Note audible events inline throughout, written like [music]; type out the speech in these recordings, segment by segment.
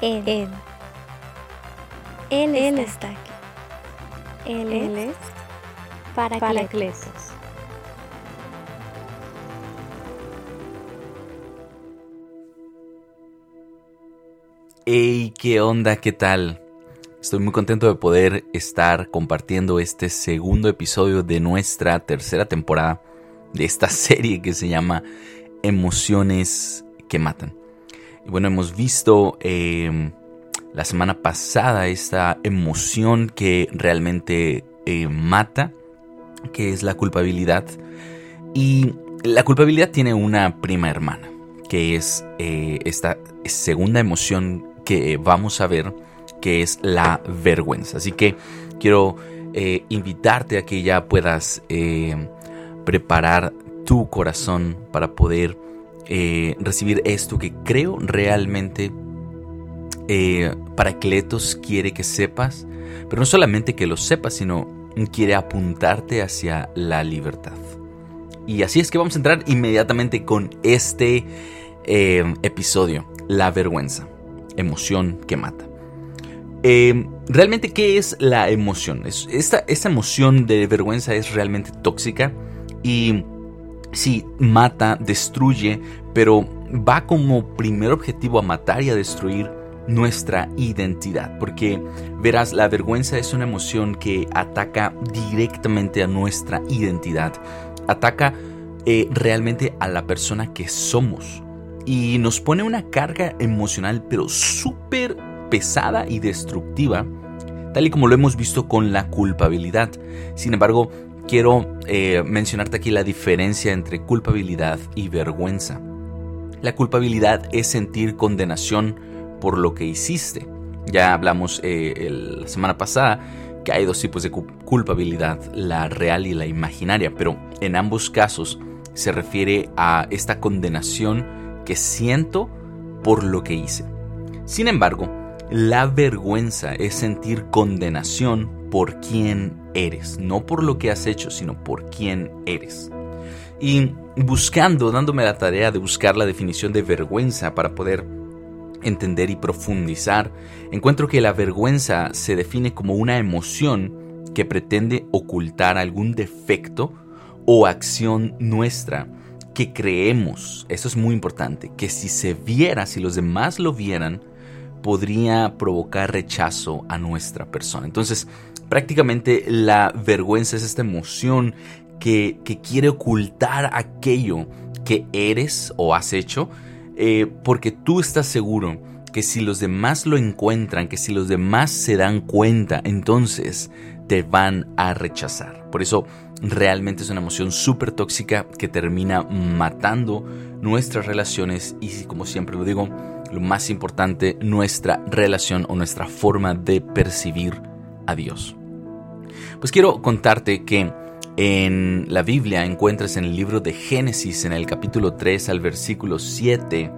Él. Él. Él, Él está, aquí. Él, Él es Paracletos. Paracletos. Hey, ¿qué onda? ¿Qué tal? Estoy muy contento de poder estar compartiendo este segundo episodio de nuestra tercera temporada de esta [laughs] serie que se llama Emociones que Matan. Bueno, hemos visto eh, la semana pasada esta emoción que realmente eh, mata, que es la culpabilidad. Y la culpabilidad tiene una prima hermana, que es eh, esta segunda emoción que vamos a ver, que es la vergüenza. Así que quiero eh, invitarte a que ya puedas preparar tu corazón para poder eh, recibir esto que creo realmente eh, Paracletos quiere que sepas, pero no solamente que lo sepas, sino quiere apuntarte hacia la libertad. Y así es que vamos a entrar inmediatamente con este eh, episodio, la vergüenza, emoción que mata. Eh, realmente, ¿qué es la emoción? Es- esta, esta emoción de vergüenza es realmente tóxica y sí, mata, destruye, pero va como primer objetivo a matar y a destruir nuestra identidad. Porque verás, la vergüenza es una emoción que ataca directamente a nuestra identidad. Ataca eh, realmente a la persona que somos. Y nos pone una carga emocional, pero súper pesada y destructiva, tal y como lo hemos visto con la culpabilidad. Sin embargo, quiero eh, mencionarte aquí la diferencia entre culpabilidad y vergüenza. La culpabilidad es sentir condenación por lo que hiciste. Ya hablamos eh, la semana pasada que hay dos tipos de cu- culpabilidad, la real y la imaginaria, pero en ambos casos se refiere a esta condenación que siento por lo que hice. Sin embargo, la vergüenza es sentir condenación por quién eres, no por lo que has hecho, sino por quién eres. Y buscando, dándome la tarea de buscar la definición de vergüenza para poder entender y profundizar, encuentro que la vergüenza se define como una emoción que pretende ocultar algún defecto o acción nuestra que creemos, eso es muy importante, que si se viera, si los demás lo vieran, podría provocar rechazo a nuestra persona. Entonces, prácticamente la vergüenza es esta emoción que, que quiere ocultar aquello que eres o has hecho, eh, porque tú estás seguro que si los demás lo encuentran, que si los demás se dan cuenta, entonces te van a rechazar. Por eso realmente es una emoción súper tóxica que termina matando nuestras relaciones y como siempre lo digo, lo más importante, nuestra relación o nuestra forma de percibir a Dios. Pues quiero contarte que en la Biblia encuentras en el libro de Génesis, en el capítulo 3 al versículo 7,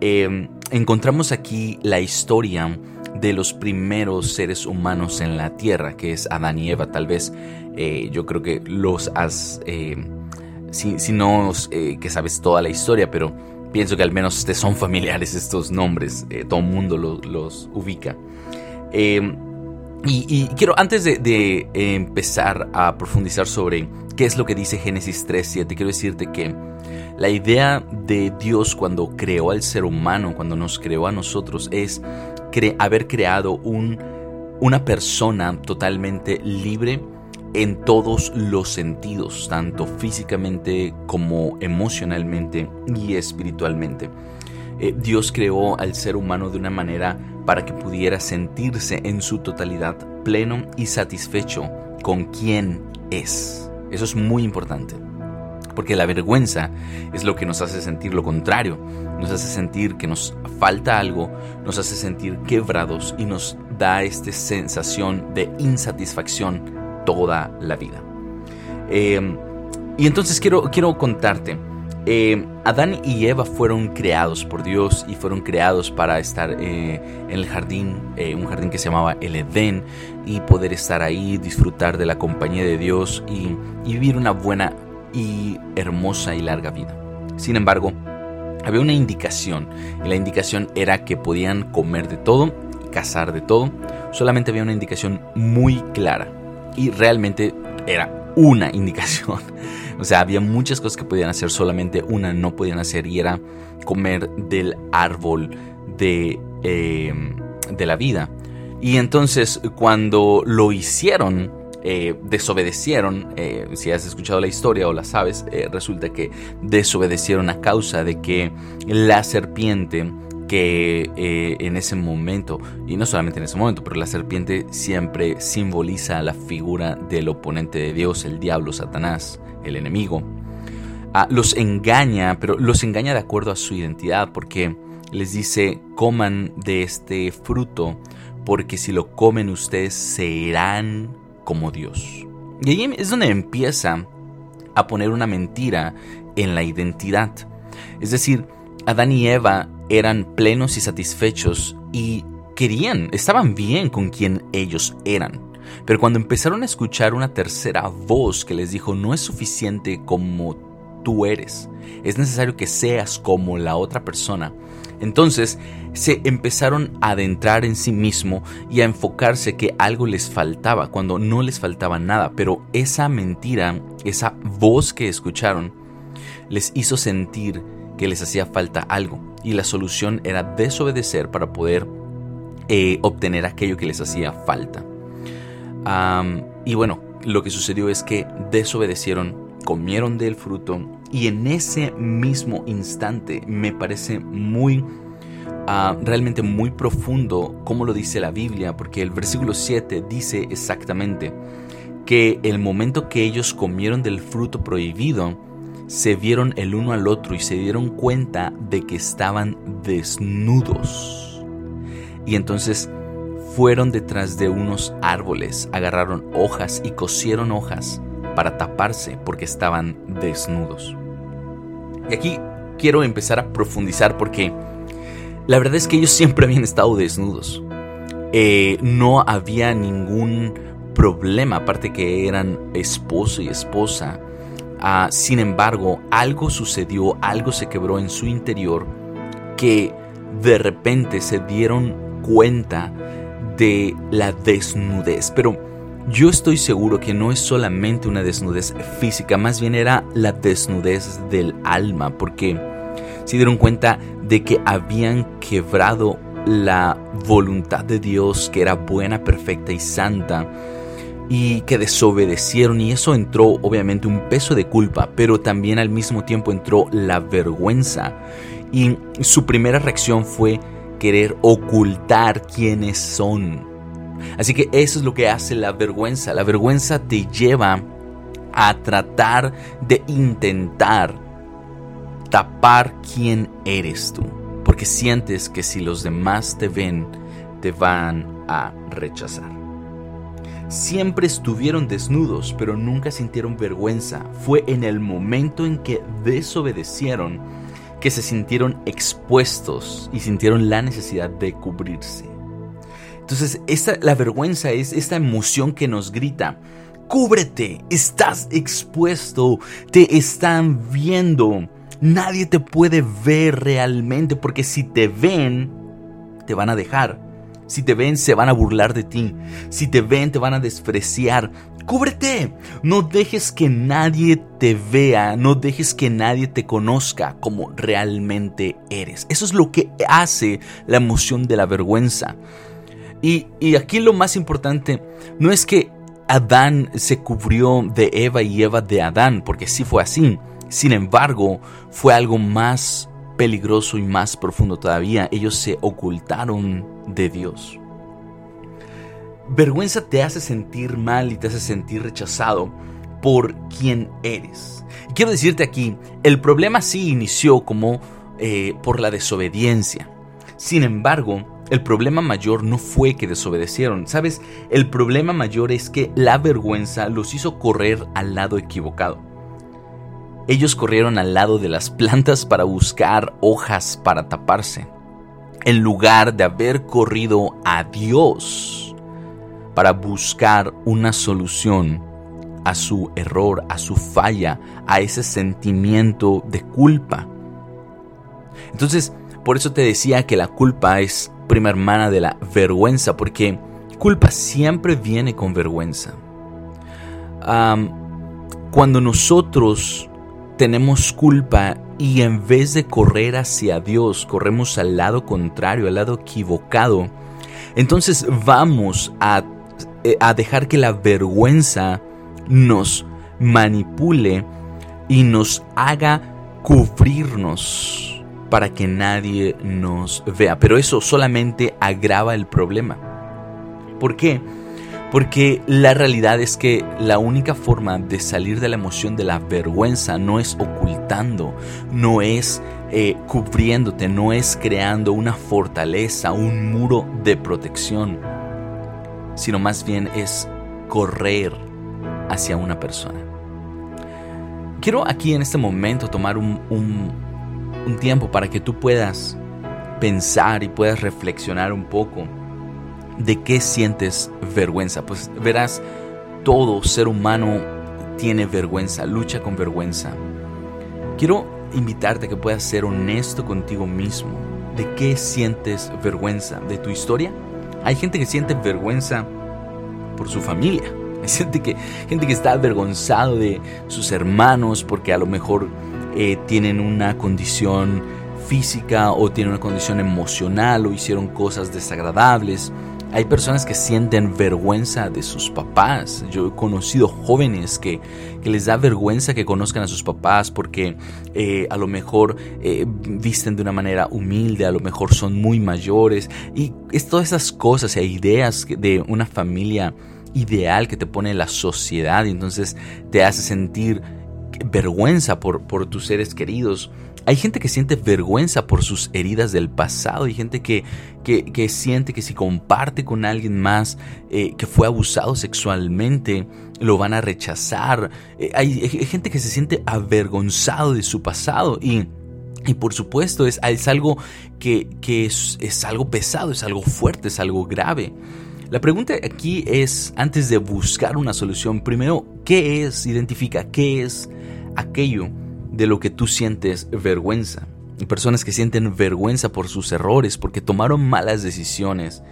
eh, encontramos aquí la historia de los primeros seres humanos en la tierra, que es Adán y Eva. Tal vez eh, yo creo que los has, eh, si, no eh, que sabes toda la historia, pero pienso que al menos te son familiares estos nombres, eh, todo el mundo lo- los ubica. Eh, y, quiero, antes de, de empezar a profundizar sobre qué es lo que dice Génesis 3.7, quiero decirte que la idea de Dios cuando creó al ser humano, cuando nos creó a nosotros, es cre- haber creado un, una persona totalmente libre en todos los sentidos, tanto físicamente como emocionalmente y espiritualmente. Eh, Dios creó al ser humano de una manera para que pudiera sentirse en su totalidad pleno y satisfecho con quien es. Eso es muy importante. Porque la vergüenza es lo que nos hace sentir lo contrario. Nos hace sentir que nos falta algo, nos hace sentir quebrados y nos da esta sensación de insatisfacción toda la vida. Eh, y entonces quiero, quiero contarte. Eh, Adán y Eva fueron creados por Dios y fueron creados para estar eh, en el jardín, eh, un jardín que se llamaba el Edén, y poder estar ahí, disfrutar de la compañía de Dios y, y vivir una buena y hermosa y larga vida. Sin embargo, había una indicación y la indicación era que podían comer de todo y cazar de todo. Solamente había una indicación muy clara y realmente era una indicación. [laughs] O sea, había muchas cosas que podían hacer, solamente una no podían hacer y era comer del árbol de, eh, de la vida. Y entonces cuando lo hicieron, eh, desobedecieron, eh, si has escuchado la historia o la sabes, eh, resulta que desobedecieron a causa de que la serpiente que en ese momento, y no solamente en ese momento, pero la serpiente siempre simboliza la figura del oponente de Dios, el diablo, Satanás, el enemigo, ah, los engaña, pero los engaña de acuerdo a su identidad, porque les dice, coman de este fruto, porque si lo comen ustedes serán como Dios. Y ahí es donde empieza a poner una mentira en la identidad. Es decir, Adán y Eva eran plenos y satisfechos y querían, estaban bien con quien ellos eran. Pero cuando empezaron a escuchar una tercera voz que les dijo, no es suficiente como tú eres, es necesario que seas como la otra persona, entonces se empezaron a adentrar en sí mismo y a enfocarse que algo les faltaba cuando no les faltaba nada, pero esa mentira, esa voz que escucharon, les hizo sentir que les hacía falta algo y la solución era desobedecer para poder eh, obtener aquello que les hacía falta. Y bueno, lo que sucedió es que desobedecieron, comieron del fruto y en ese mismo instante me parece muy, ah, realmente muy profundo como lo dice la Biblia, porque el versículo 7 dice exactamente que el momento que ellos comieron del fruto prohibido, se vieron el uno al otro y se dieron cuenta de que estaban desnudos. Y entonces fueron detrás de unos árboles, agarraron hojas y cosieron hojas para taparse porque estaban desnudos. Y aquí quiero empezar a profundizar porque la verdad es que ellos [laughs] siempre habían estado desnudos. Eh, no había ningún problema, aparte que eran esposo y esposa. Ah, sin embargo, algo sucedió, algo se quebró en su interior que de repente se dieron cuenta de la desnudez. Pero yo estoy seguro que no es solamente una desnudez física, más bien era la desnudez del alma, porque se dieron cuenta de que habían quebrado la voluntad de Dios, que era buena, perfecta y santa, y que desobedecieron, y eso entró obviamente un peso de culpa, pero también al mismo tiempo entró la vergüenza, y su primera reacción fue querer ocultar quiénes son Así que eso es lo que hace la vergüenza. La vergüenza te lleva a tratar de intentar tapar quién eres tú. Porque sientes que si los demás te ven, te van a rechazar. Siempre estuvieron desnudos, pero nunca sintieron vergüenza. Fue en el momento en que desobedecieron que se sintieron expuestos y sintieron la necesidad de cubrirse. Entonces, esta, la vergüenza es esta emoción que nos grita, cúbrete, estás expuesto, te están viendo, nadie te puede ver realmente porque si te ven, te van a dejar. Si te ven, se van a burlar de ti. Si te ven, te van a despreciar. Cúbrete. No dejes que nadie te vea. No dejes que nadie te conozca como realmente eres. Eso es lo que hace la emoción de la vergüenza. Y, aquí lo más importante no es que Adán se cubrió de Eva y Eva de Adán, porque sí fue así. Sin embargo, fue algo más peligroso y más profundo todavía. Ellos se ocultaron de Dios. Vergüenza te hace sentir mal y te hace sentir rechazado por quien eres. Quiero decirte aquí, el problema sí inició como eh, por la desobediencia. Sin embargo, el problema mayor no fue que desobedecieron, ¿sabes? El problema mayor es que la vergüenza los hizo correr al lado equivocado. Ellos corrieron al lado de las plantas para buscar hojas para taparse, en lugar de haber corrido a Dios para buscar una solución a su error, a su falla, a ese sentimiento de culpa. Entonces, por eso te decía que la culpa es prima hermana de la vergüenza, porque culpa siempre viene con vergüenza. cuando nosotros tenemos culpa y en vez de correr hacia Dios, corremos al lado contrario, al lado equivocado, entonces vamos a, eh, a dejar que la vergüenza nos manipule y nos haga cubrirnos para que nadie nos vea. Pero eso solamente agrava el problema. ¿Por qué? Porque la realidad es que la única forma de salir de la emoción de la vergüenza no es ocultando, no es eh, cubriéndote, no es creando una fortaleza, un muro de protección, sino más bien es correr hacia una persona. Quiero aquí en este momento tomar un, un tiempo para que tú puedas pensar y puedas reflexionar un poco ¿De qué sientes vergüenza? Pues verás, todo ser humano tiene vergüenza, lucha con vergüenza. Quiero invitarte a que puedas ser honesto contigo mismo. ¿De qué sientes vergüenza? ¿De tu historia? Hay gente que siente vergüenza por su familia. [laughs] Hay gente que, gente que está avergonzado de sus hermanos porque a lo mejor eh, tienen una condición física o tienen una condición emocional o hicieron cosas desagradables. Hay personas que sienten vergüenza de sus papás. Yo he conocido jóvenes que, les da vergüenza que conozcan a sus papás porque eh, a lo mejor eh, visten de una manera humilde, a lo mejor son muy mayores. Y es todas esas cosas e ideas de una familia ideal que te pone la sociedad y entonces te hace sentir vergüenza por, por tus seres queridos. Hay gente que siente vergüenza por sus heridas del pasado. Hay gente que, que, siente que si comparte con alguien más eh, que fue abusado sexualmente, lo van a rechazar. Eh, hay, gente que se siente avergonzado de su pasado y... Y por supuesto es, es algo que, es, es, algo pesado, es algo fuerte, es algo grave. La pregunta aquí es, antes de buscar una solución, primero, ¿qué es? Identifica qué es aquello de lo que tú sientes vergüenza. Personas que sienten vergüenza por sus errores, porque tomaron malas decisiones,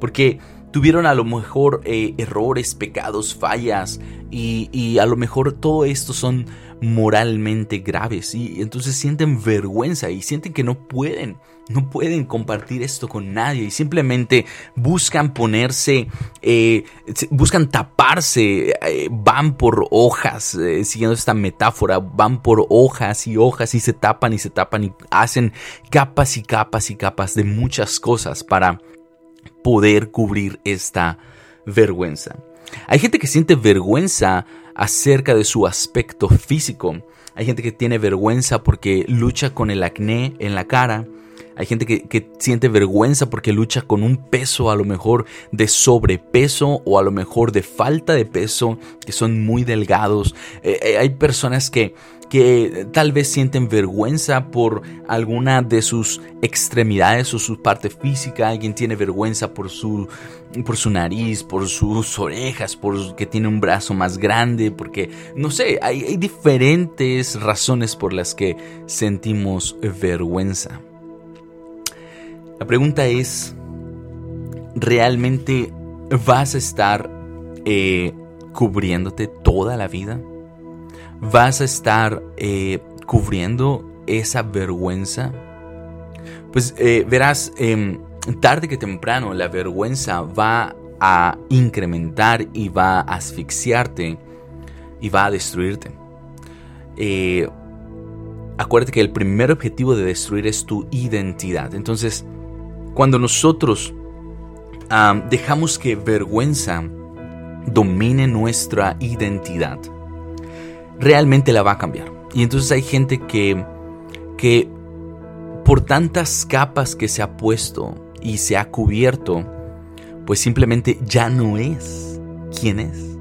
porque tuvieron a lo mejor eh, errores, pecados, fallas, y, y, a lo mejor todo esto son moralmente graves, y entonces sienten vergüenza y sienten que no pueden no pueden compartir esto con nadie y simplemente buscan ponerse, eh, buscan taparse, eh, van por hojas, eh, siguiendo esta metáfora, van por hojas y hojas y se tapan y se tapan y hacen capas y capas y capas de muchas cosas para poder cubrir esta vergüenza. Hay gente que siente vergüenza acerca de su aspecto físico. Hay gente que tiene vergüenza porque lucha con el acné en la cara. Hay gente que, siente vergüenza porque lucha con un peso a lo mejor de sobrepeso o a lo mejor de falta de peso, que son muy delgados. Eh, eh, hay personas que, que tal vez sienten vergüenza por alguna de sus extremidades o su parte física. Alguien tiene vergüenza por su, por su nariz, por sus orejas, por que tiene un brazo más grande, porque no sé, hay, hay diferentes razones por las que sentimos vergüenza. La pregunta es, ¿realmente vas a estar eh, cubriéndote toda la vida? ¿Vas a estar eh, cubriendo esa vergüenza? Pues eh, verás, em, tarde que temprano la vergüenza va a incrementar y va a asfixiarte y va a destruirte. acuérdate que el primer objetivo de destruir es tu identidad. Entonces, cuando nosotros dejamos que vergüenza domine nuestra identidad, realmente la va a cambiar. Y entonces hay gente que, que por tantas capas que se ha puesto y se ha cubierto, pues simplemente ya no es quien es.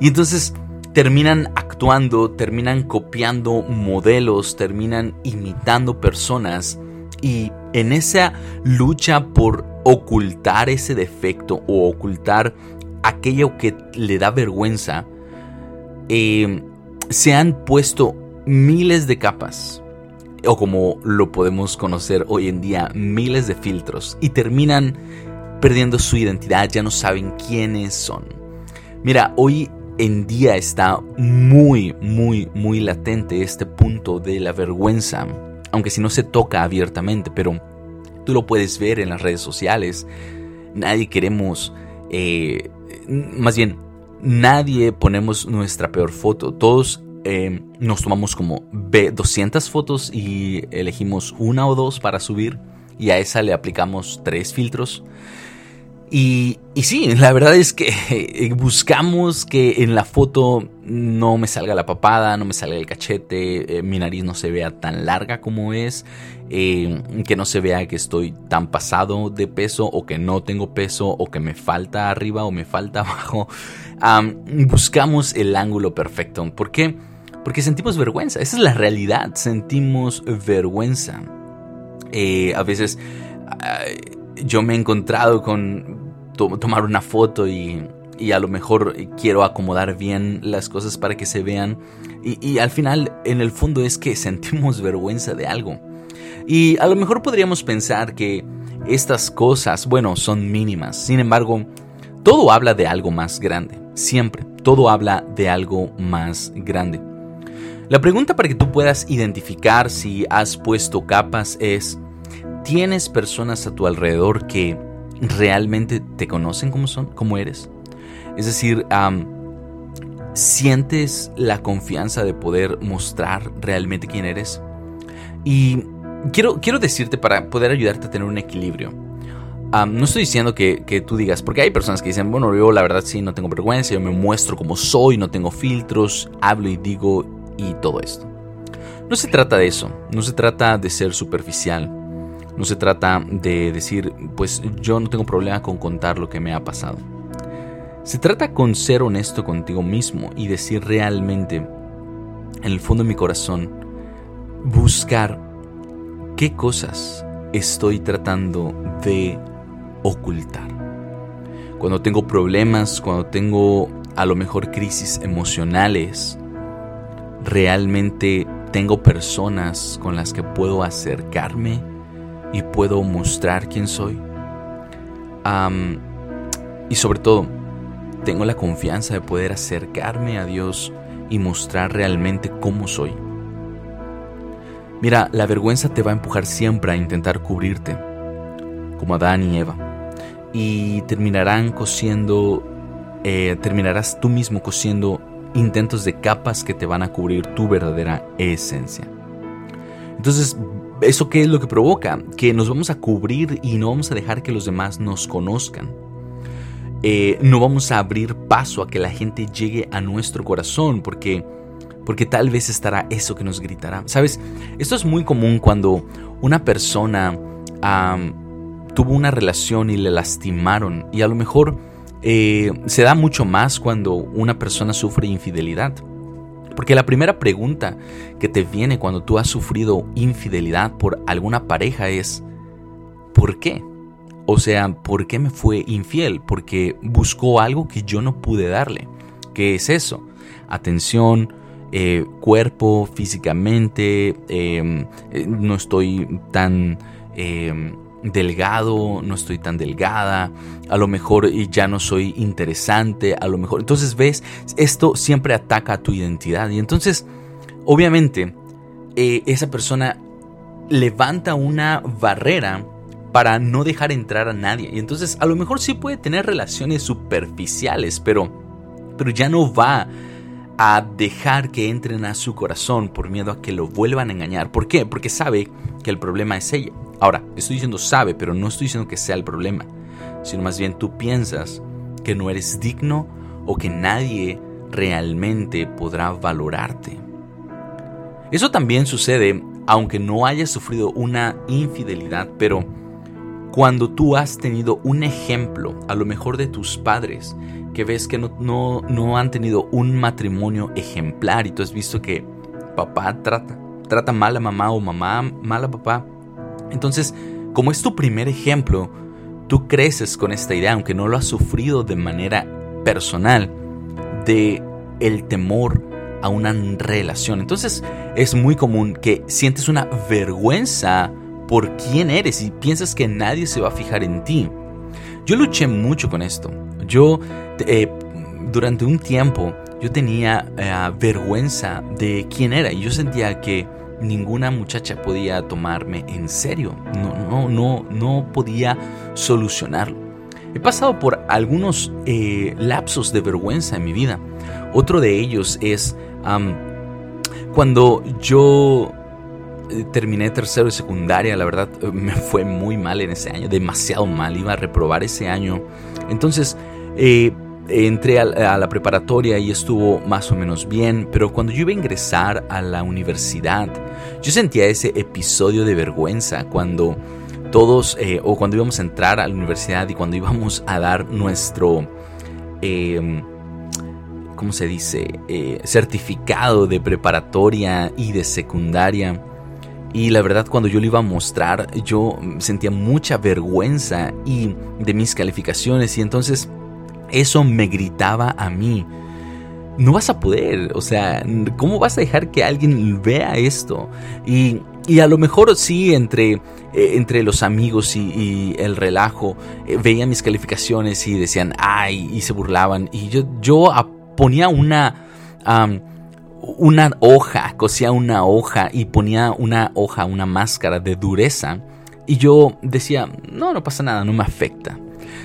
Y entonces terminan actuando, terminan copiando modelos, terminan imitando personas y en esa lucha por ocultar ese defecto o ocultar aquello que le da vergüenza, eh, se han puesto miles de capas o como lo podemos conocer hoy en día, miles de filtros y terminan perdiendo su identidad, ya no saben quiénes son. Mira, hoy en día está muy, muy, muy latente este punto de la vergüenza, aunque si no se toca abiertamente, pero tú lo puedes ver en las redes sociales. Nadie queremos, eh, más bien, nadie ponemos nuestra peor foto. Todos eh, nos tomamos como 200 fotos y elegimos una o dos para subir y a esa le aplicamos tres filtros. Y, sí, la verdad es que eh, buscamos que en la foto no me salga la papada, no me salga el cachete, eh, mi nariz no se vea tan larga como es, eh, que no se vea que estoy tan pasado de peso o que no tengo peso o que me falta arriba o me falta [laughs] abajo. buscamos el ángulo perfecto. ¿Por qué? Porque sentimos vergüenza. Esa es la realidad. Sentimos vergüenza. a veces yo me he encontrado con tomar una foto y, a lo mejor quiero acomodar bien las cosas para que se vean. Y, al final, en el fondo es que [laughs] sentimos vergüenza de algo. Y a lo mejor podríamos pensar que estas cosas, bueno, son mínimas. Sin embargo, todo habla de algo más grande. Siempre. Todo habla de algo más grande. La pregunta para que tú puedas identificar si has puesto capas es, ¿tienes personas a tu alrededor que realmente te conocen como son, como eres. Es decir, sientes la confianza de poder mostrar realmente quién eres. Y quiero, quiero decirte para poder ayudarte a tener un equilibrio. no estoy diciendo que, que, tú digas, porque hay personas que dicen, bueno, yo la verdad sí no tengo vergüenza, yo me muestro como soy, no tengo filtros, hablo y digo y todo esto. No se trata de eso, no se trata de ser superficial. No se trata de decir, pues yo no tengo problema con contar lo que me ha pasado. Se trata con ser honesto contigo mismo y decir realmente, en el fondo de mi corazón, buscar qué cosas estoy tratando de ocultar. Cuando tengo problemas, cuando tengo a lo mejor crisis emocionales, realmente tengo personas con las que puedo acercarme y puedo mostrar quién soy. y sobre todo, tengo la confianza de poder acercarme a Dios y mostrar realmente cómo soy. Mira, la vergüenza te va a empujar siempre a intentar cubrirte, como Adán y Eva, y terminarán cosiendo, eh, terminarás tú mismo cosiendo intentos de capas que te van a cubrir tu verdadera esencia. Entonces ¿Eso qué es lo que provoca? Que nos vamos a cubrir y no vamos a dejar que los demás nos conozcan. Eh, no vamos a abrir paso a que la gente llegue a nuestro corazón porque, porque tal vez estará eso que nos gritará. Sabes, esto es muy común cuando una persona tuvo una relación y le lastimaron y a lo mejor eh, se da mucho más cuando una persona sufre infidelidad. Porque la primera pregunta que te viene cuando tú has sufrido infidelidad por alguna pareja es, ¿por qué? O sea, ¿por qué me fue infiel? Porque buscó algo que yo no pude darle. ¿Qué es eso? Atención, eh, cuerpo, físicamente, em, eh, no estoy tan... Em, delgado, no estoy tan delgada, a lo mejor ya no soy interesante, a lo mejor. Entonces ves, esto siempre ataca a tu identidad y entonces, obviamente, eh, esa persona levanta una barrera para no dejar entrar a nadie. Y entonces a lo mejor sí puede tener relaciones superficiales, pero, pero ya no va a dejar que entren a su corazón por miedo a que lo vuelvan a engañar. ¿Por qué? Porque sabe que el problema es ella. Ahora, estoy diciendo sabe, pero no estoy diciendo que sea el problema, sino más bien tú piensas que no eres digno o que nadie realmente podrá valorarte. Eso también sucede aunque no hayas sufrido una infidelidad, pero cuando tú has tenido un ejemplo, a lo mejor de tus padres, que ves que no, no, no han tenido un matrimonio ejemplar y tú has visto que papá trata, trata mal a mamá o mamá mal a papá, entonces, como es tu primer ejemplo, tú creces con esta idea, aunque no lo has sufrido de manera personal, de el temor a una relación. Entonces es muy común que sientes una vergüenza por quién eres y piensas que nadie se va a fijar en ti. Yo luché mucho con esto. Yo eh, durante un tiempo yo tenía eh, vergüenza de quién era y yo sentía que ninguna muchacha podía tomarme en serio. No, no, no, no podía solucionarlo. He pasado por algunos eh, lapsos de vergüenza en mi vida. Otro de ellos es cuando yo eh, terminé tercero de secundaria, la verdad me [laughs] fue muy mal en ese año, demasiado mal, iba a reprobar ese año. Entonces, eh, entré a, la preparatoria y estuvo más o menos bien, pero cuando yo iba a ingresar a la universidad, yo sentía ese episodio de vergüenza cuando todos, eh, o cuando íbamos a entrar a la universidad y cuando íbamos a dar nuestro, eh, ¿cómo se dice?, eh, certificado de preparatoria y de secundaria. Y la verdad, cuando yo lo iba a mostrar, yo sentía mucha vergüenza y de mis calificaciones y entonces eso me gritaba a mí. No vas a poder, o sea, ¿cómo vas a dejar que alguien vea esto? Y, a lo mejor sí, entre, eh, entre los amigos y, el relajo, eh, veían mis calificaciones y decían, ay, y se burlaban. Y yo, yo ponía una, una hoja, cosía una hoja y ponía una hoja, una máscara de dureza. Y yo decía, no, no pasa nada, no me afecta.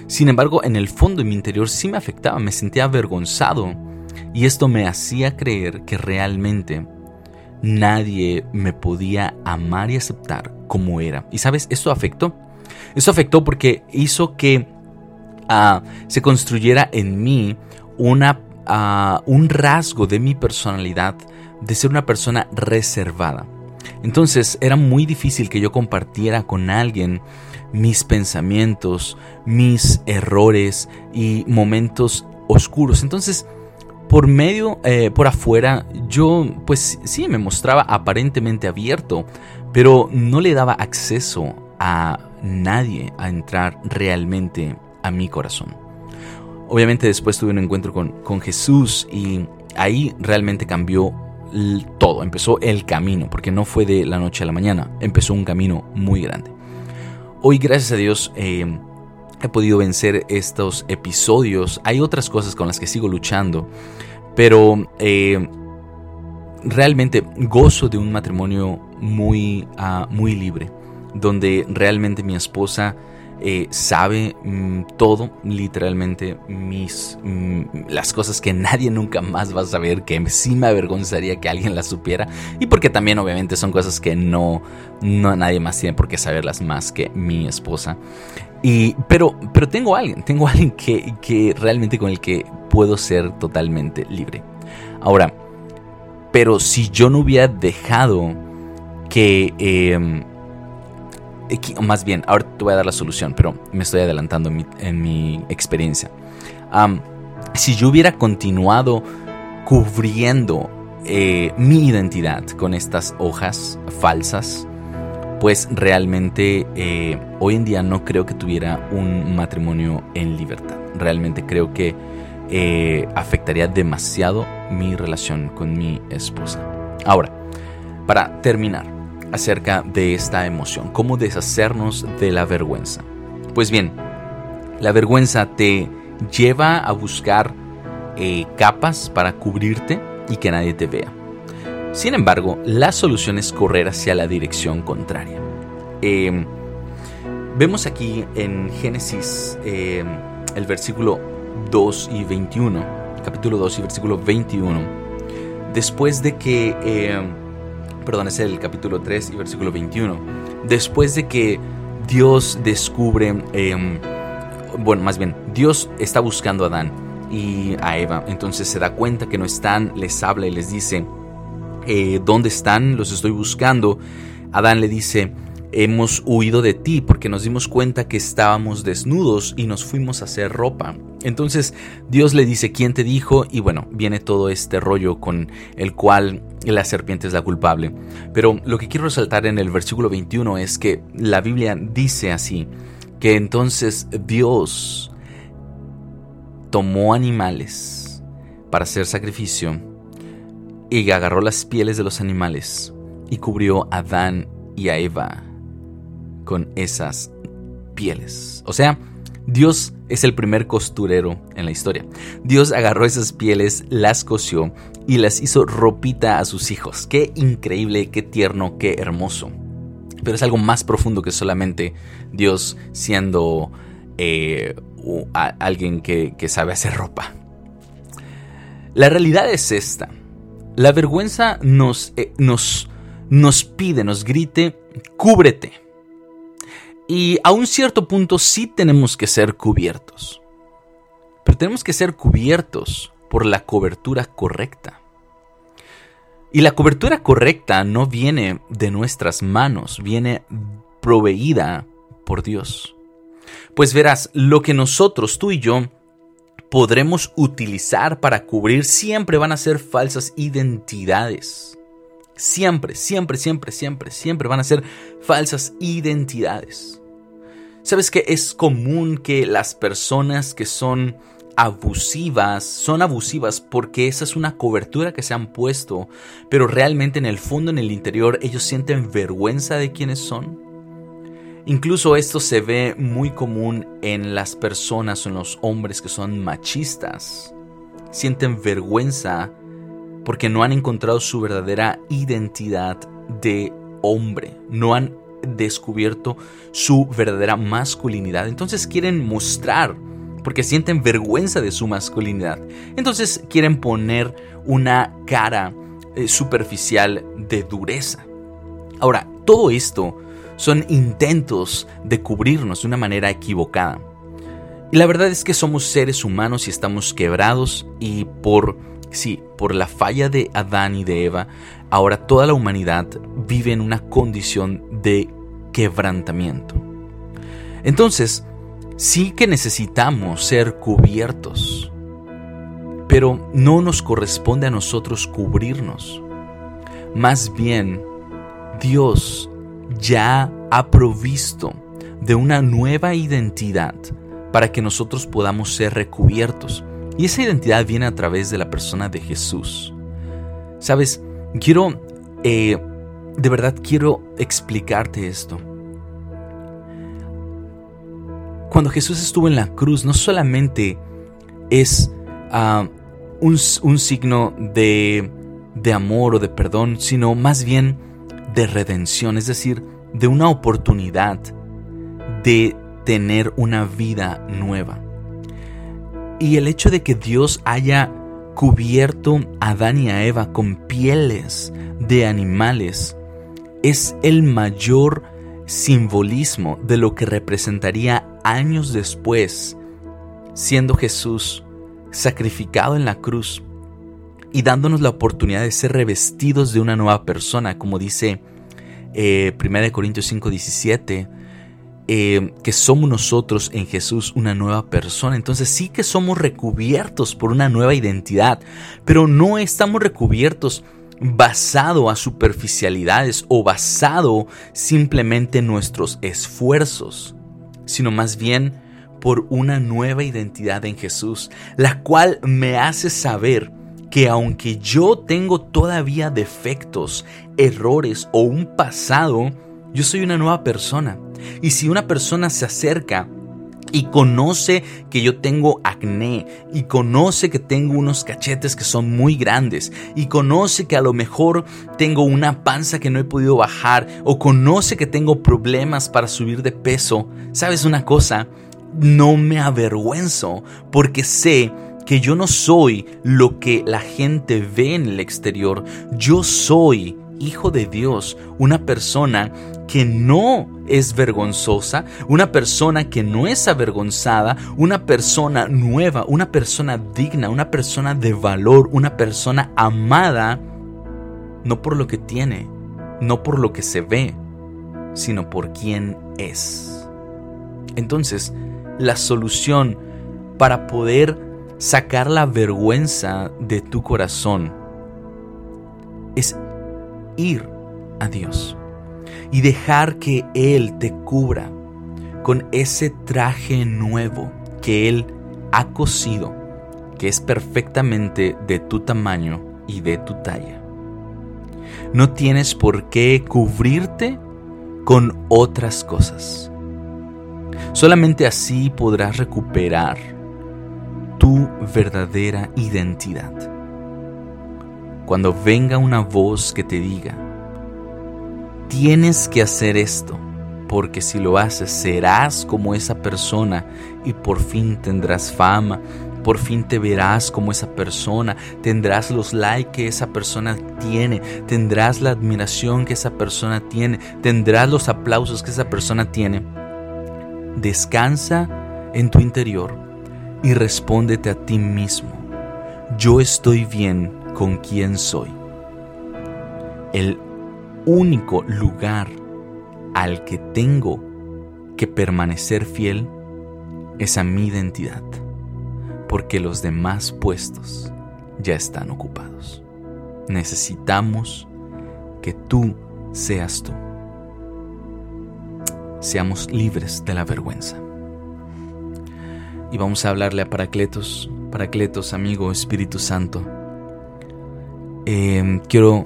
Sin embargo, en el fondo de mi interior sí me afectaba, me sentía avergonzado y esto me hacía creer que realmente nadie me podía amar y aceptar como era. Y sabes, esto afectó. Eso afectó porque hizo que ah, se construyera en mí una, ah, un rasgo de mi personalidad de ser una persona reservada. Entonces era muy difícil que yo compartiera con alguien mis pensamientos, mis errores y momentos oscuros. Entonces, por medio, eh, por afuera, yo pues sí me mostraba aparentemente abierto, pero no le daba acceso a nadie a entrar realmente a mi corazón. Obviamente después tuve un encuentro con, con Jesús y ahí realmente cambió todo, empezó el camino, porque no fue de la noche a la mañana, empezó un camino muy grande. Hoy, gracias a Dios, eh, he podido vencer estos episodios. Hay otras cosas con las que sigo luchando, pero eh, realmente gozo de un matrimonio muy, ah, muy libre, donde realmente mi esposa eh, sabe mm, todo, literalmente mis mm, las cosas que nadie nunca más va a saber, que sí me avergonzaría que alguien las supiera, y porque también obviamente son cosas que no, no nadie más tiene por qué saberlas más que mi esposa. Y, pero, pero tengo a alguien, tengo a alguien que, que realmente con el que puedo ser totalmente libre. Ahora, pero si yo no hubiera dejado que más bien, ahora te voy a dar la solución, pero me estoy adelantando en mi, experiencia. si yo hubiera continuado cubriendo eh, mi identidad con estas hojas falsas, pues realmente eh, hoy en día no creo que tuviera un matrimonio en libertad. Realmente creo que eh, afectaría demasiado mi relación con mi esposa. Ahora, para terminar, acerca de esta emoción, cómo deshacernos de la vergüenza. Pues bien, la vergüenza te lleva a buscar eh, capas para cubrirte y que nadie te vea. Sin embargo, la solución es correr hacia la dirección contraria. Em, vemos aquí en Génesis em, el versículo 2 y 21, capítulo 2 y versículo 21, después de que em, perdón, es el capítulo 3 y versículo 21. Después de que Dios descubre, em, bueno, más bien, Dios está buscando a Adán y a Eva, entonces se da cuenta que no están, les habla y les dice, eh, ¿dónde están? Los estoy buscando. Adán le dice, hemos huido de ti porque nos dimos cuenta que estábamos desnudos y nos fuimos a hacer ropa. Entonces Dios le dice, ¿quién te dijo? Y bueno, viene todo este rollo con el cual la serpiente es la culpable. Pero lo que quiero resaltar en el versículo 21 es que la Biblia dice así, que entonces Dios tomó animales para hacer sacrificio y agarró las pieles de los animales y cubrió a Adán y a Eva con esas pieles. O sea, Dios es el primer costurero en la historia. Dios agarró esas pieles, las cosió y las hizo ropita a sus hijos. Qué increíble, qué tierno, qué hermoso. Pero es algo más profundo que solamente Dios siendo eh, alguien que, sabe hacer ropa. La realidad es esta. La vergüenza nos, eh, nos, nos pide, nos grite, cúbrete. Y a un cierto punto sí tenemos que ser cubiertos. Pero tenemos que ser cubiertos por la cobertura correcta. Y la cobertura correcta no viene de nuestras manos, viene proveída por Dios. Pues verás, lo que nosotros, tú y yo, podremos utilizar para cubrir siempre van a ser falsas identidades. Siempre, siempre, siempre, siempre, siempre van a ser falsas identidades. ¿Sabes que es común que las personas que son abusivas son abusivas porque esa es una cobertura que se han puesto, pero realmente en el fondo, en el interior, ellos sienten vergüenza de quiénes son? Incluso esto se ve muy común en las personas en los hombres que son machistas. Sienten vergüenza porque no han encontrado su verdadera identidad de hombre, no han descubierto su verdadera masculinidad. Entonces quieren mostrar, porque sienten vergüenza de su masculinidad. Entonces quieren poner una cara eh, superficial de dureza. Ahora, todo esto son intentos de cubrirnos de una manera equivocada. Y la verdad es que somos seres humanos y estamos quebrados y por Sí, por la falla de Adán y de Eva, ahora toda la humanidad vive en una condición de quebrantamiento. Entonces, sí que necesitamos ser cubiertos, pero no nos corresponde a nosotros cubrirnos. Más bien, Dios ya ha provisto de una nueva identidad para que nosotros podamos ser recubiertos y esa identidad viene a través de la persona de Jesús. Sabes, quiero, eh, de verdad quiero explicarte esto. Cuando Jesús estuvo en la cruz, no solamente es ah, un, un, signo de, de amor o de perdón, sino más bien de redención, es decir, de una oportunidad de tener una vida nueva. Y el hecho de que Dios haya cubierto a Adán y a Eva con pieles de animales es el mayor simbolismo de lo que representaría años después, siendo Jesús sacrificado en la cruz y dándonos la oportunidad de ser revestidos de una nueva persona, como dice eh, 1 Corintios 5:17 eh, que somos nosotros en Jesús una nueva persona. Entonces sí que somos recubiertos por una nueva identidad, pero no estamos recubiertos basado a superficialidades o basado simplemente en nuestros esfuerzos, sino más bien por una nueva identidad en Jesús, la cual me hace saber que aunque yo tengo todavía defectos, errores o un pasado, yo soy una nueva persona. Y si una persona se acerca y conoce que yo tengo acné y conoce que tengo unos cachetes que son muy grandes y conoce que a lo mejor tengo una panza que no he podido bajar o conoce que tengo problemas para subir de peso, ¿sabes una cosa? No me avergüenzo porque sé que yo no soy lo que la gente ve en el exterior, yo soy hijo de Dios, una persona que no es vergonzosa, una persona que no es avergonzada, una persona nueva, una persona digna, una persona de valor, una persona amada, no por lo que tiene, no por lo que se ve, sino por quien es. Entonces, la solución para poder sacar la vergüenza de tu corazón es ir a Dios y dejar que Él te cubra con ese traje nuevo que Él ha cosido, que es perfectamente de tu tamaño y de tu talla. No tienes por qué cubrirte con otras cosas. Solamente así podrás recuperar tu verdadera identidad. Cuando venga una voz que te diga, tienes que hacer esto, porque si lo haces serás como esa persona y por fin tendrás fama, por fin te verás como esa persona, tendrás los likes que esa persona tiene, tendrás la admiración que esa persona tiene, tendrás los aplausos que esa persona tiene. Descansa en tu interior y respóndete a ti mismo. Yo estoy bien con quien soy. El único lugar al que tengo que permanecer fiel es a mi identidad, porque los demás puestos ya están ocupados. Necesitamos que tú seas tú. Seamos libres de la vergüenza. Y vamos a hablarle a Paracletos, Paracletos, amigo Espíritu Santo. Em, quiero,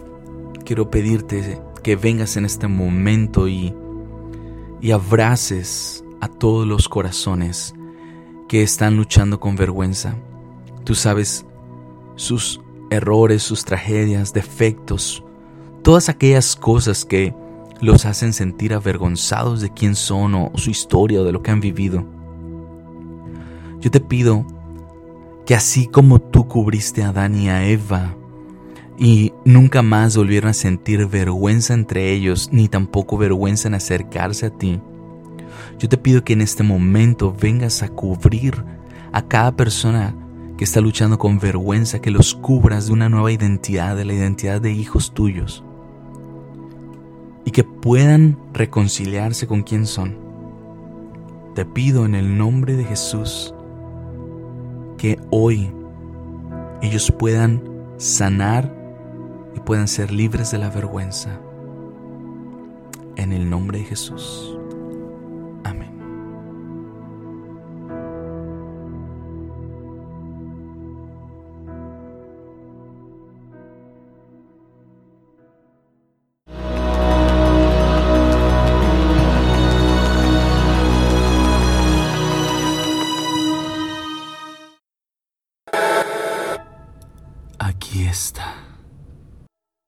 quiero pedirte que vengas en este momento y, y abraces a todos los corazones que están luchando con vergüenza. Tú sabes sus errores, sus tragedias, defectos, todas aquellas cosas que los hacen sentir avergonzados de quién son o su historia o de lo que han vivido. Yo te pido que así como tú cubriste a Adán y a Eva y nunca más volvieron a sentir vergüenza entre ellos, ni tampoco vergüenza en acercarse a ti. Yo te pido que en este momento vengas a cubrir a cada persona que está luchando con vergüenza, que los cubras de una nueva identidad, de la identidad de hijos tuyos, y que puedan reconciliarse con quien son. Te pido en el nombre de Jesús que hoy ellos puedan sanar y puedan ser libres de la vergüenza. En el nombre de Jesús.